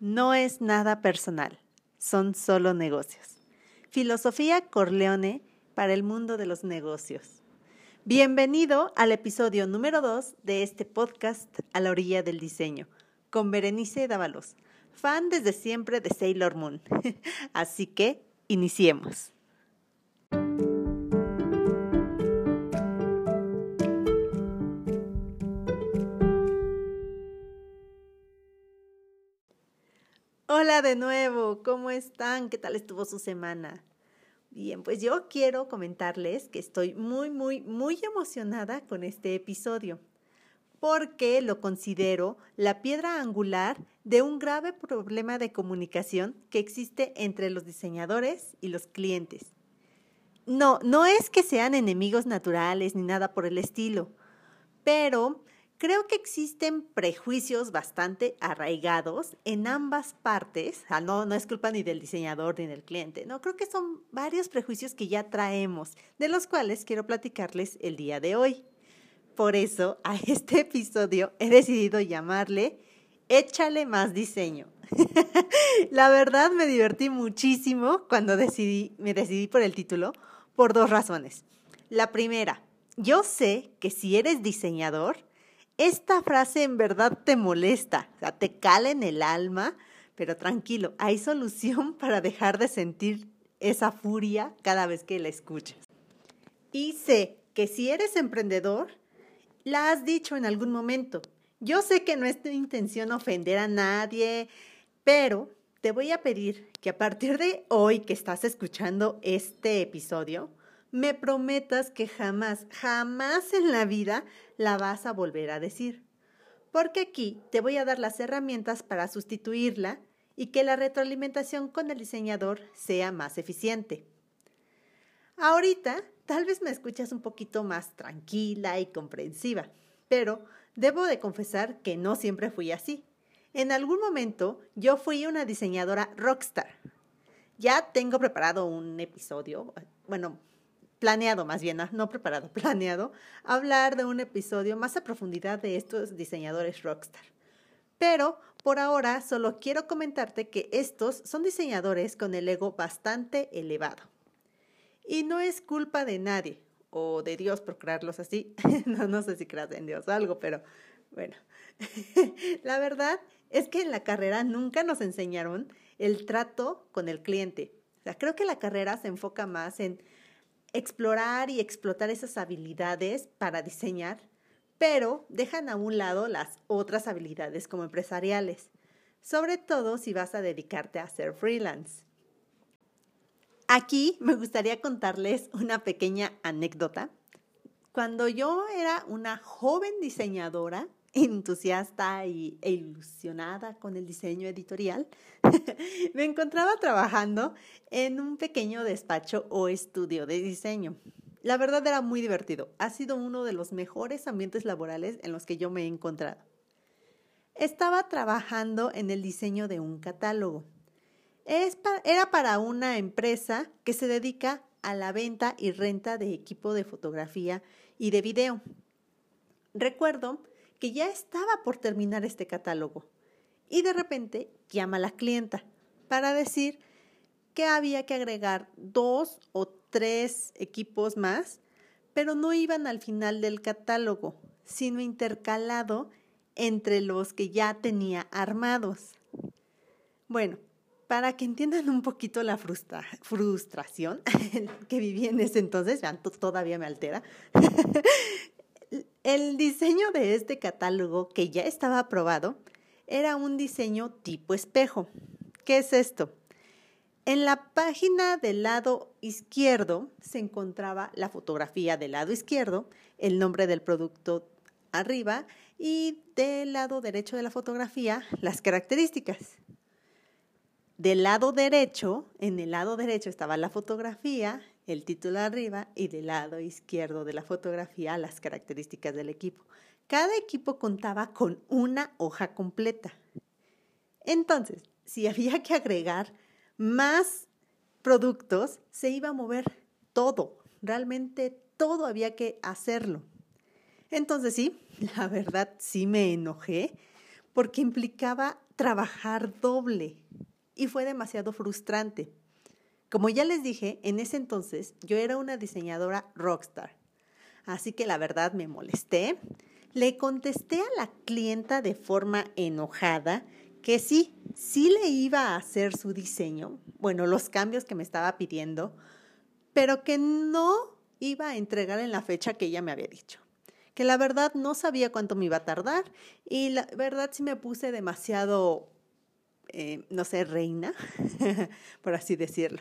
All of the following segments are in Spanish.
No es nada personal, son solo negocios. Filosofía Corleone para el mundo de los negocios. Bienvenido al episodio número 2 de este podcast A la orilla del diseño, con Berenice Dávalos, fan desde siempre de Sailor Moon. Así que, iniciemos. Hola de nuevo, ¿cómo están? ¿Qué tal estuvo su semana? Bien, pues yo quiero comentarles que estoy muy, muy, muy emocionada con este episodio, porque lo considero la piedra angular de un grave problema de comunicación que existe entre los diseñadores y los clientes. No, no es que sean enemigos naturales ni nada por el estilo, pero Creo que existen prejuicios bastante arraigados en ambas partes. no, no es culpa ni del diseñador ni del cliente. No, creo que son varios prejuicios que ya traemos, de los cuales quiero platicarles el día de hoy. Por eso, a este episodio he decidido llamarle Échale más diseño. La verdad me divertí muchísimo cuando decidí, me decidí por el título por dos razones. La primera, yo sé que si eres diseñador, esta frase en verdad te molesta, te cala en el alma, pero tranquilo, hay solución para dejar de sentir esa furia cada vez que la escuchas. Y sé que si eres emprendedor, la has dicho en algún momento. Yo sé que no es tu intención ofender a nadie, pero te voy a pedir que a partir de hoy que estás escuchando este episodio, me prometas que jamás, jamás en la vida la vas a volver a decir. Porque aquí te voy a dar las herramientas para sustituirla y que la retroalimentación con el diseñador sea más eficiente. Ahorita tal vez me escuchas un poquito más tranquila y comprensiva, pero debo de confesar que no siempre fui así. En algún momento yo fui una diseñadora rockstar. Ya tengo preparado un episodio, bueno, planeado más bien, no preparado, planeado, hablar de un episodio más a profundidad de estos diseñadores rockstar. Pero por ahora solo quiero comentarte que estos son diseñadores con el ego bastante elevado. Y no es culpa de nadie o de Dios por crearlos así. no, no sé si creas en Dios o algo, pero bueno. la verdad es que en la carrera nunca nos enseñaron el trato con el cliente. O creo que la carrera se enfoca más en explorar y explotar esas habilidades para diseñar, pero dejan a un lado las otras habilidades como empresariales, sobre todo si vas a dedicarte a ser freelance. Aquí me gustaría contarles una pequeña anécdota. Cuando yo era una joven diseñadora, entusiasta y, e ilusionada con el diseño editorial, me encontraba trabajando en un pequeño despacho o estudio de diseño. La verdad era muy divertido. Ha sido uno de los mejores ambientes laborales en los que yo me he encontrado. Estaba trabajando en el diseño de un catálogo. era para una empresa que se dedica a la venta y renta de equipo de fotografía y de video. Recuerdo que ya estaba por terminar este catálogo y de repente llama a la clienta para decir que había que agregar dos o tres equipos más, pero no iban al final del catálogo, sino intercalado entre los que ya tenía armados. Bueno, para que entiendan un poquito la frustración que viví en ese entonces, vean, todavía me altera, El diseño de este catálogo, que ya estaba aprobado, era un diseño tipo espejo. ¿Qué es esto? En la página del lado izquierdo se encontraba la fotografía del lado izquierdo, el nombre del producto arriba y del lado derecho de la fotografía las características. Del lado derecho, en el lado derecho estaba la fotografía el título arriba y del lado izquierdo de la fotografía las características del equipo. Cada equipo contaba con una hoja completa. Entonces, si había que agregar más productos, se iba a mover todo, realmente todo había que hacerlo. Entonces sí, la verdad sí me enojé porque implicaba trabajar doble y fue demasiado frustrante. Como ya les dije, en ese entonces yo era una diseñadora rockstar. Así que la verdad me molesté. Le contesté a la clienta de forma enojada que sí, sí le iba a hacer su diseño, bueno, los cambios que me estaba pidiendo, pero que no iba a entregar en la fecha que ella me había dicho. Que la verdad no sabía cuánto me iba a tardar y la verdad sí me puse demasiado, eh, no sé, reina, por así decirlo.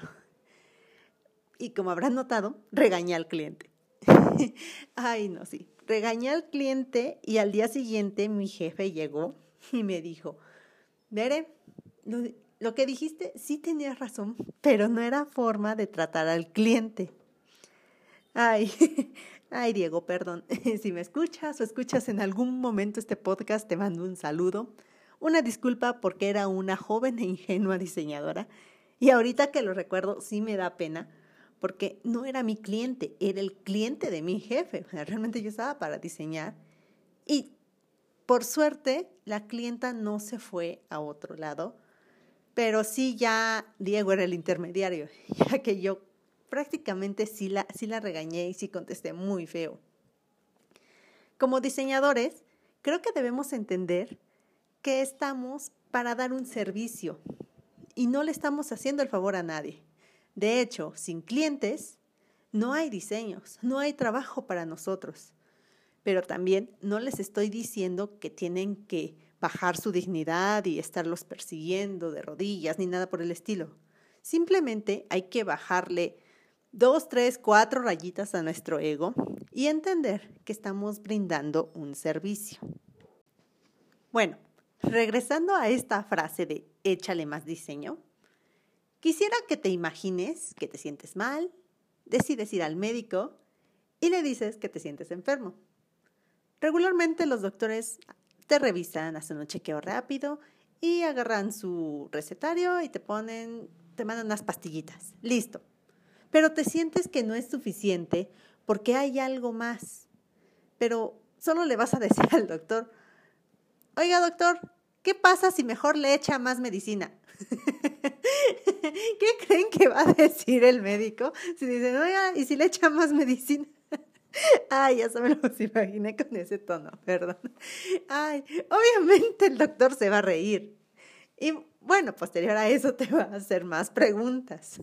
Y como habrán notado, regañé al cliente. Ay, no, sí. Regañé al cliente y al día siguiente mi jefe llegó y me dijo, Veré, lo, que dijiste sí tenías razón, pero no era forma de tratar al cliente. Ay, ay Diego, perdón. Si me escuchas o escuchas en algún momento este podcast, te mando un saludo. Una disculpa porque era una joven e ingenua diseñadora. Y ahorita que lo recuerdo, sí me da pena porque no era mi cliente, era el cliente de mi jefe. Realmente yo estaba para diseñar. Y por suerte, la clienta no se fue a otro lado, pero sí ya Diego era el intermediario, ya que yo prácticamente sí la, sí la regañé y sí contesté muy feo. Como diseñadores, creo que debemos entender que estamos para dar un servicio y no le estamos haciendo el favor a nadie. De hecho, sin clientes, no hay diseños, no hay trabajo para nosotros pero también no les estoy diciendo que tienen que bajar su dignidad y estarlos persiguiendo de rodillas ni nada por el estilo. Simplemente hay que bajarle dos, tres, cuatro rayitas a nuestro ego y entender que estamos brindando un servicio. Bueno, regresando a esta frase de échale más diseño, quisiera que te imagines que te sientes mal, decides ir al médico y le dices que te sientes enfermo. Regularmente los doctores te revisan, hacen un chequeo rápido y agarran su recetario y te ponen, te mandan unas pastillitas. Listo. Pero te sientes que no es suficiente porque hay algo más. Pero solo le vas a decir al doctor, oiga doctor, ¿qué pasa si mejor le echa más medicina? ¿Qué creen que va a decir el médico? Si dicen, oiga, ¿y si le echa más medicina? Ay, ya se me los imaginé con ese tono, perdón. Ay, obviamente el doctor se va a reír. Y bueno, posterior a eso te va a hacer más preguntas.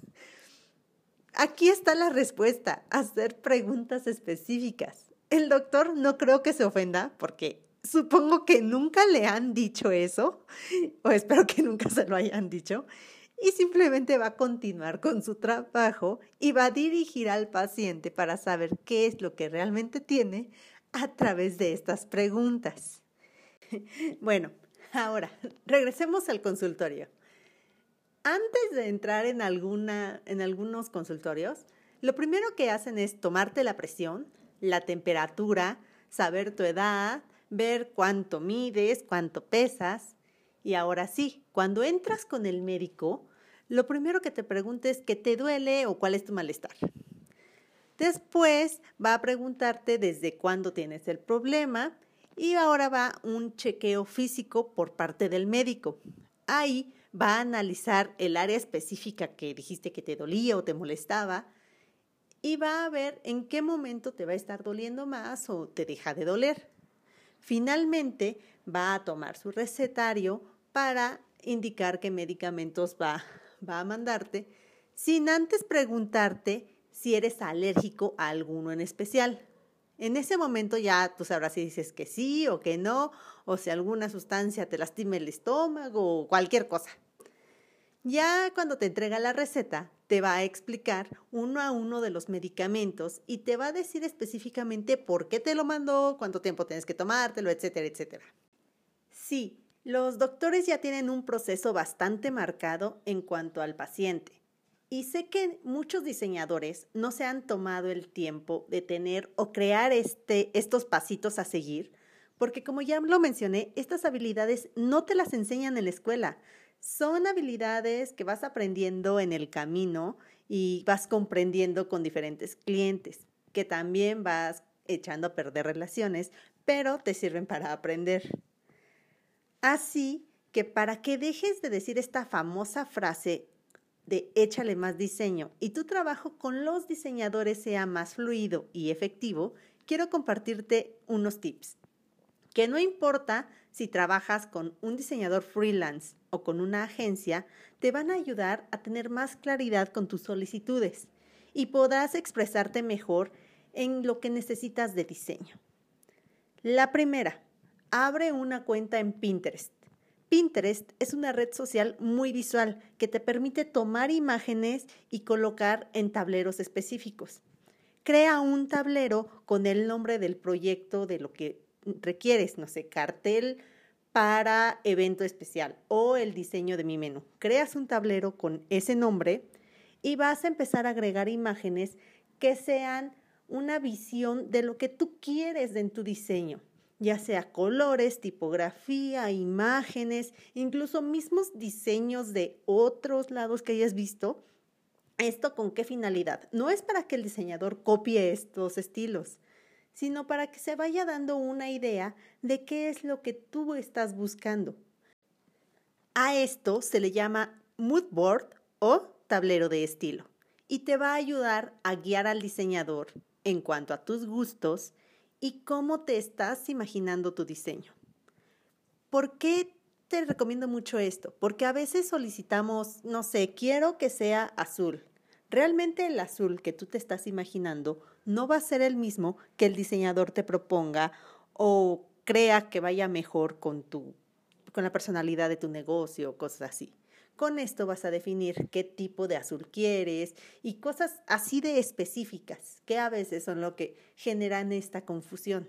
Aquí está la respuesta, hacer preguntas específicas. El doctor no creo que se ofenda porque supongo que nunca le han dicho eso, o espero que nunca se lo hayan dicho, y simplemente va a continuar con su trabajo y va a dirigir al paciente para saber qué es lo que realmente tiene a través de estas preguntas. Bueno, ahora regresemos al consultorio. Antes de entrar en, alguna, en algunos consultorios, lo primero que hacen es tomarte la presión, la temperatura, saber tu edad, ver cuánto mides, cuánto pesas. Y ahora sí, cuando entras con el médico, lo primero que te pregunte es qué te duele o cuál es tu malestar. Después va a preguntarte desde cuándo tienes el problema y ahora va un chequeo físico por parte del médico. Ahí va a analizar el área específica que dijiste que te dolía o te molestaba y va a ver en qué momento te va a estar doliendo más o te deja de doler. Finalmente va a tomar su recetario para indicar qué medicamentos va va a mandarte sin antes preguntarte si eres alérgico a alguno en especial. En ese momento ya tú sabrás si dices que sí o que no, o si alguna sustancia te lastima el estómago o cualquier cosa. Ya cuando te entrega la receta, te va a explicar uno a uno de los medicamentos y te va a decir específicamente por qué te lo mandó, cuánto tiempo tienes que tomártelo, etcétera, etcétera. Sí, los doctores ya tienen un proceso bastante marcado en cuanto al paciente. Y sé que muchos diseñadores no se han tomado el tiempo de tener o crear este, estos pasitos a seguir, porque como ya lo mencioné, estas habilidades no te las enseñan en la escuela. Son habilidades que vas aprendiendo en el camino y vas comprendiendo con diferentes clientes, que también vas echando a perder relaciones, pero te sirven para aprender. Así que para que dejes de decir esta famosa frase de échale más diseño y tu trabajo con los diseñadores sea más fluido y efectivo, quiero compartirte unos tips. Que no importa si trabajas con un diseñador freelance o con una agencia, te van a ayudar a tener más claridad con tus solicitudes y podrás expresarte mejor en lo que necesitas de diseño. La primera, abre una cuenta en Pinterest. Pinterest es una red social muy visual que te permite tomar imágenes y colocar en tableros específicos. Crea un tablero con el nombre del proyecto de lo que requieres, no sé, cartel para evento especial o el diseño de mi menú. Creas un tablero con ese nombre y vas a empezar a agregar imágenes que sean una visión de lo que tú quieres en tu diseño, ya sea colores, tipografía, imágenes, incluso mismos diseños de otros lados que hayas visto. ¿Esto con qué finalidad? No es para que el diseñador copie estos estilos, sino para que se vaya dando una idea de qué es lo que tú estás buscando. A esto se le llama mood board o tablero de estilo y te va a ayudar a guiar al diseñador en cuanto a tus gustos y cómo te estás imaginando tu diseño. ¿Por qué te recomiendo mucho esto? Porque a veces solicitamos, no sé, quiero que sea azul. Realmente el azul que tú te estás imaginando no va a ser el mismo que el diseñador te proponga o crea que vaya mejor con tu con la personalidad de tu negocio, cosas así. Con esto vas a definir qué tipo de azul quieres y cosas así de específicas, que a veces son lo que generan esta confusión.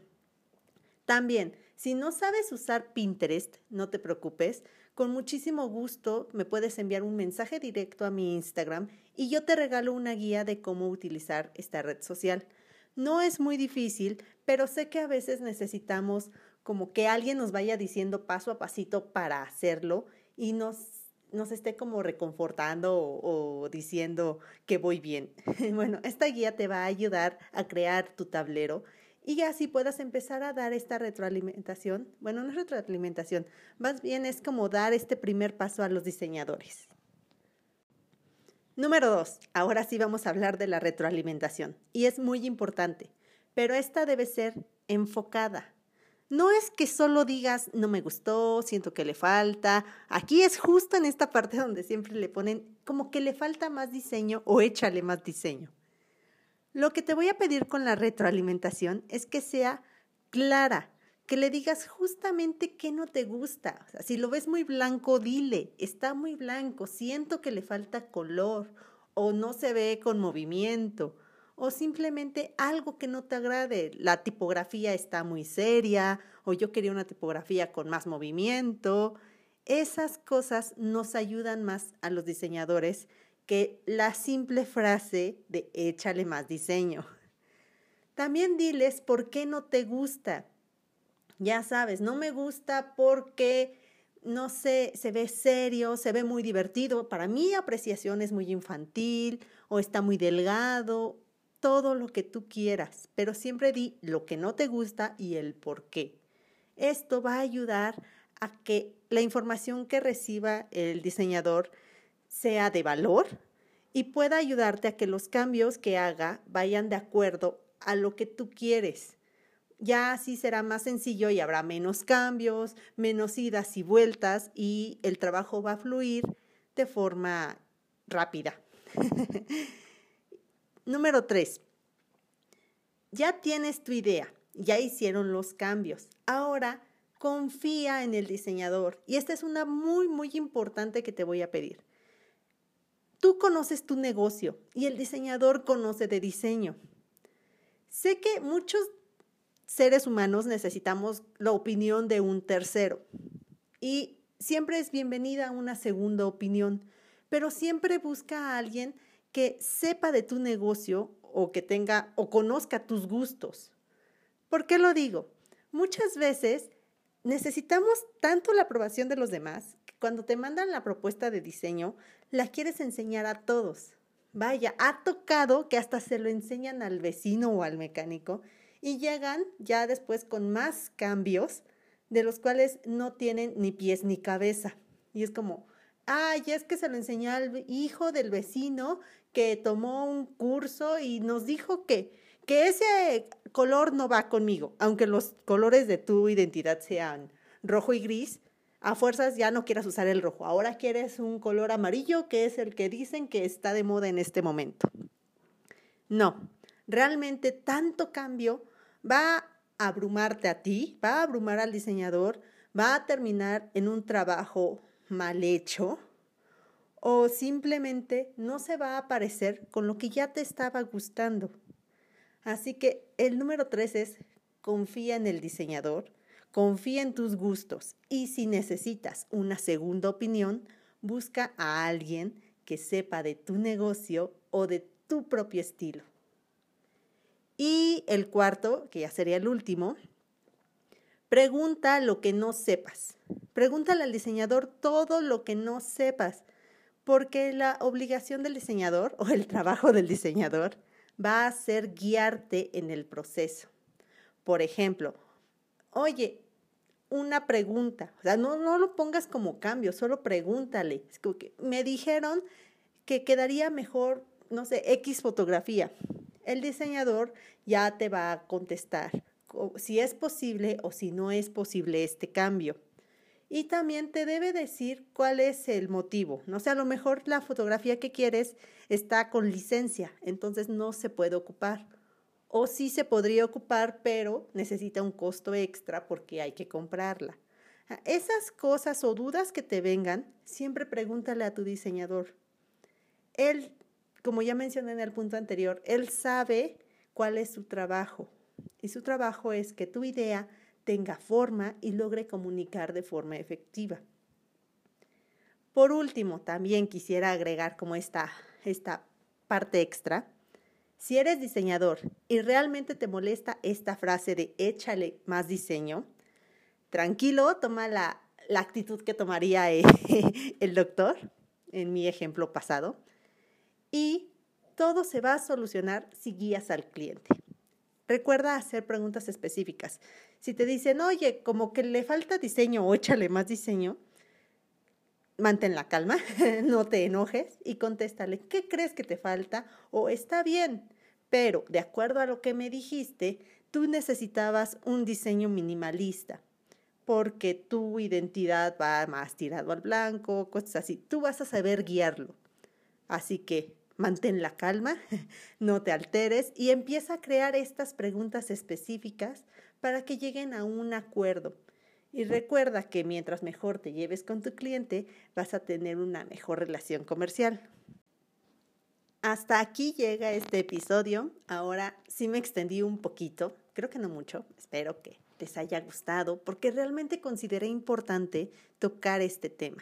También, si no sabes usar Pinterest, no te preocupes, con muchísimo gusto me puedes enviar un mensaje directo a mi Instagram y yo te regalo una guía de cómo utilizar esta red social. No es muy difícil, pero sé que a veces necesitamos como que alguien nos vaya diciendo paso a pasito para hacerlo y nos, nos esté como reconfortando o, o diciendo que voy bien. bueno, esta guía te va a ayudar a crear tu tablero y así puedas empezar a dar esta retroalimentación. Bueno, no es retroalimentación, más bien es como dar este primer paso a los diseñadores. Número dos, ahora sí vamos a hablar de la retroalimentación y es muy importante, pero esta debe ser enfocada. No es que solo digas, no me gustó, siento que le falta. Aquí es justo en esta parte donde siempre le ponen como que le falta más diseño o échale más diseño. Lo que te voy a pedir con la retroalimentación es que sea clara, que le digas justamente qué no te gusta. Si lo ves muy blanco, dile, está muy blanco, siento que le falta color o no se ve con movimiento o simplemente algo que no te agrade. La tipografía está muy seria o yo quería una tipografía con más movimiento. Esas cosas nos ayudan más a los diseñadores que la simple frase de échale más diseño. También diles por qué no te gusta. Ya sabes, no me gusta porque, no sé, se ve serio, se ve muy divertido. Para mí apreciación es muy infantil o está muy delgado, todo lo que tú quieras, pero siempre di lo que no te gusta y el por qué. Esto va a ayudar a que la información que reciba el diseñador sea de valor y pueda ayudarte a que los cambios que haga vayan de acuerdo a lo que tú quieres. Ya así será más sencillo y habrá menos cambios, menos idas y vueltas y el trabajo va a fluir de forma rápida. Número tres, ya tienes tu idea, ya hicieron los cambios. Ahora confía en el diseñador y esta es una muy, muy importante que te voy a pedir. Tú conoces tu negocio y el diseñador conoce de diseño. Sé que muchos seres humanos necesitamos la opinión de un tercero y siempre es bienvenida una segunda opinión, pero siempre busca a alguien que sepa de tu negocio o que tenga o conozca tus gustos. ¿Por qué lo digo? Muchas veces necesitamos tanto la aprobación de los demás que cuando te mandan la propuesta de diseño, la quieres enseñar a todos. Vaya, ha tocado que hasta se lo enseñan al vecino o al mecánico y llegan ya después con más cambios de los cuales no tienen ni pies ni cabeza. Y es como, ay, es que se lo enseñó al hijo del vecino que tomó un curso y nos dijo que, que ese color no va conmigo, aunque los colores de tu identidad sean rojo y gris, a fuerzas ya no quieras usar el rojo, ahora quieres un color amarillo que es el que dicen que está de moda en este momento. No, realmente tanto cambio va a abrumarte a ti, va a abrumar al diseñador, va a terminar en un trabajo mal hecho o simplemente no se va a parecer con lo que ya te estaba gustando. Así que el número tres es confía en el diseñador, confía en tus gustos y si necesitas una segunda opinión, busca a alguien que sepa de tu negocio o de tu propio estilo. Y el cuarto, que ya sería el último, pregunta lo que no sepas. Pregúntale al diseñador todo lo que no sepas, porque la obligación del diseñador o el trabajo del diseñador va a ser guiarte en el proceso. Por ejemplo, oye, una pregunta, o sea, no, no lo pongas como cambio, solo pregúntale. me dijeron que quedaría mejor, no sé, X fotografía. El diseñador ya te va a contestar si es posible o si no es posible este cambio. Y también te debe decir cuál es el motivo. No sé, a lo mejor la fotografía que quieres está con licencia, entonces no se puede ocupar. O sí se podría ocupar, pero necesita un costo extra porque hay que comprarla. Ah, esas cosas o dudas que te vengan, siempre pregúntale a tu diseñador. Él, como ya mencioné en el punto anterior, él sabe cuál es su trabajo. Y su trabajo es que tu idea tenga forma y logre comunicar de forma efectiva. Por último, también quisiera agregar como esta, esta parte extra. Si eres diseñador y realmente te molesta esta frase de échale más diseño, tranquilo, toma la, la actitud que tomaría el doctor en mi ejemplo pasado y todo se va a solucionar si guías al cliente. Recuerda hacer preguntas específicas. Si te dicen, oye, como que le falta diseño o échale más diseño, mantén la calma, no te enojes y contéstale, ¿qué crees que te falta? O está bien, pero de acuerdo a lo que me dijiste, tú necesitabas un diseño minimalista porque tu identidad va más tirado al blanco, cosas así. Tú vas a saber guiarlo. Así que mantén la calma, no te alteres y empieza a crear estas preguntas específicas para que lleguen a un acuerdo. Y recuerda que mientras mejor te lleves con tu cliente, vas a tener una mejor relación comercial. Hasta aquí llega este episodio. Ahora sí me extendí un poquito, creo que no mucho, espero que les haya gustado, porque realmente consideré importante tocar este tema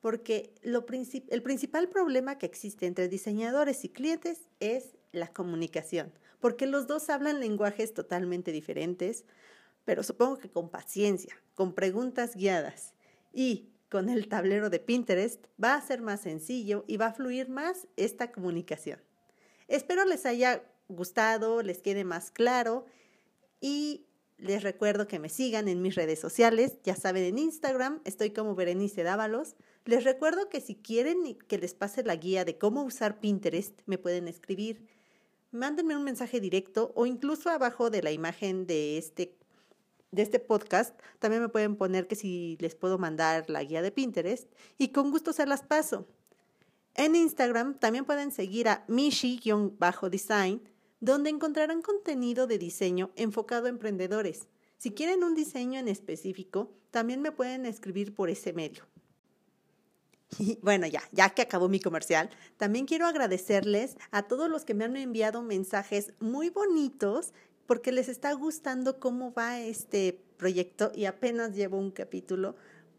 porque el principal problema que existe entre diseñadores y clientes es la comunicación, porque los dos hablan lenguajes totalmente diferentes, pero supongo que con paciencia, con preguntas guiadas y con el tablero de Pinterest va a ser más sencillo y va a fluir más esta comunicación. Espero les haya gustado, les quede más claro y les recuerdo que me sigan en mis redes sociales, ya saben en Instagram estoy como Berenice Dávalos. Les recuerdo que si quieren que les pase la guía de cómo usar Pinterest, me pueden escribir. Mándenme un mensaje directo o incluso abajo de la imagen de este, de este podcast. También me pueden poner que si les puedo mandar la guía de Pinterest y con gusto se las paso. En Instagram también pueden seguir a mishi-design, donde encontrarán contenido de diseño enfocado a emprendedores. Si quieren un diseño en específico, también me pueden escribir por ese medio. Y bueno, ya, ya que acabó mi comercial, también quiero agradecerles a todos los que me han enviado mensajes muy bonitos porque les está gustando cómo va este proyecto y apenas llevo un capítulo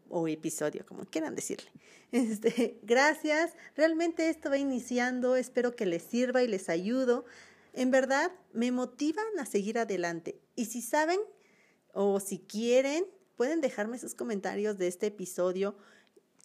o episodio, como quieran decirle. Este, gracias, realmente esto va iniciando, espero que les sirva y les ayudo. En verdad, me motivan a seguir adelante. Y si saben o si quieren, pueden dejarme sus comentarios de este episodio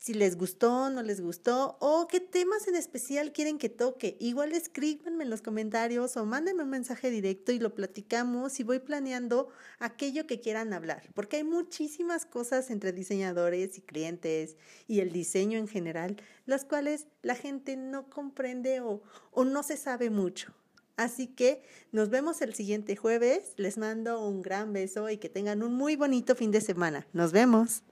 si les gustó, no les gustó o qué temas en especial quieren que toque. Igual escríbanme en los comentarios o mándenme un mensaje directo y lo platicamos y voy planeando aquello que quieran hablar, porque hay muchísimas cosas entre diseñadores y clientes y el diseño en general, las cuales la gente no comprende o, o no se sabe mucho. Así que nos vemos el siguiente jueves. Les mando un gran beso y que tengan un muy bonito fin de semana. Nos vemos.